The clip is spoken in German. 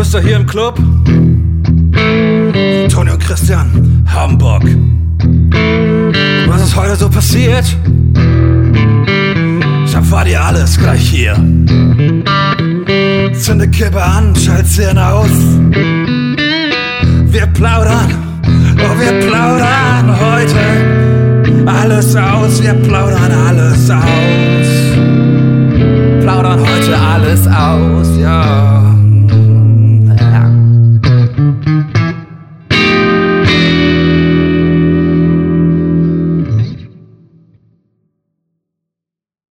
Geschwister hier im Club. Toni und Christian, Hamburg. Was ist heute so passiert? Ich erfahr dir alles gleich hier. Zünde Kippe an, schalt Szene aus. Wir plaudern, oh wir plaudern heute alles aus. Wir plaudern alles aus. Plaudern heute alles aus, ja.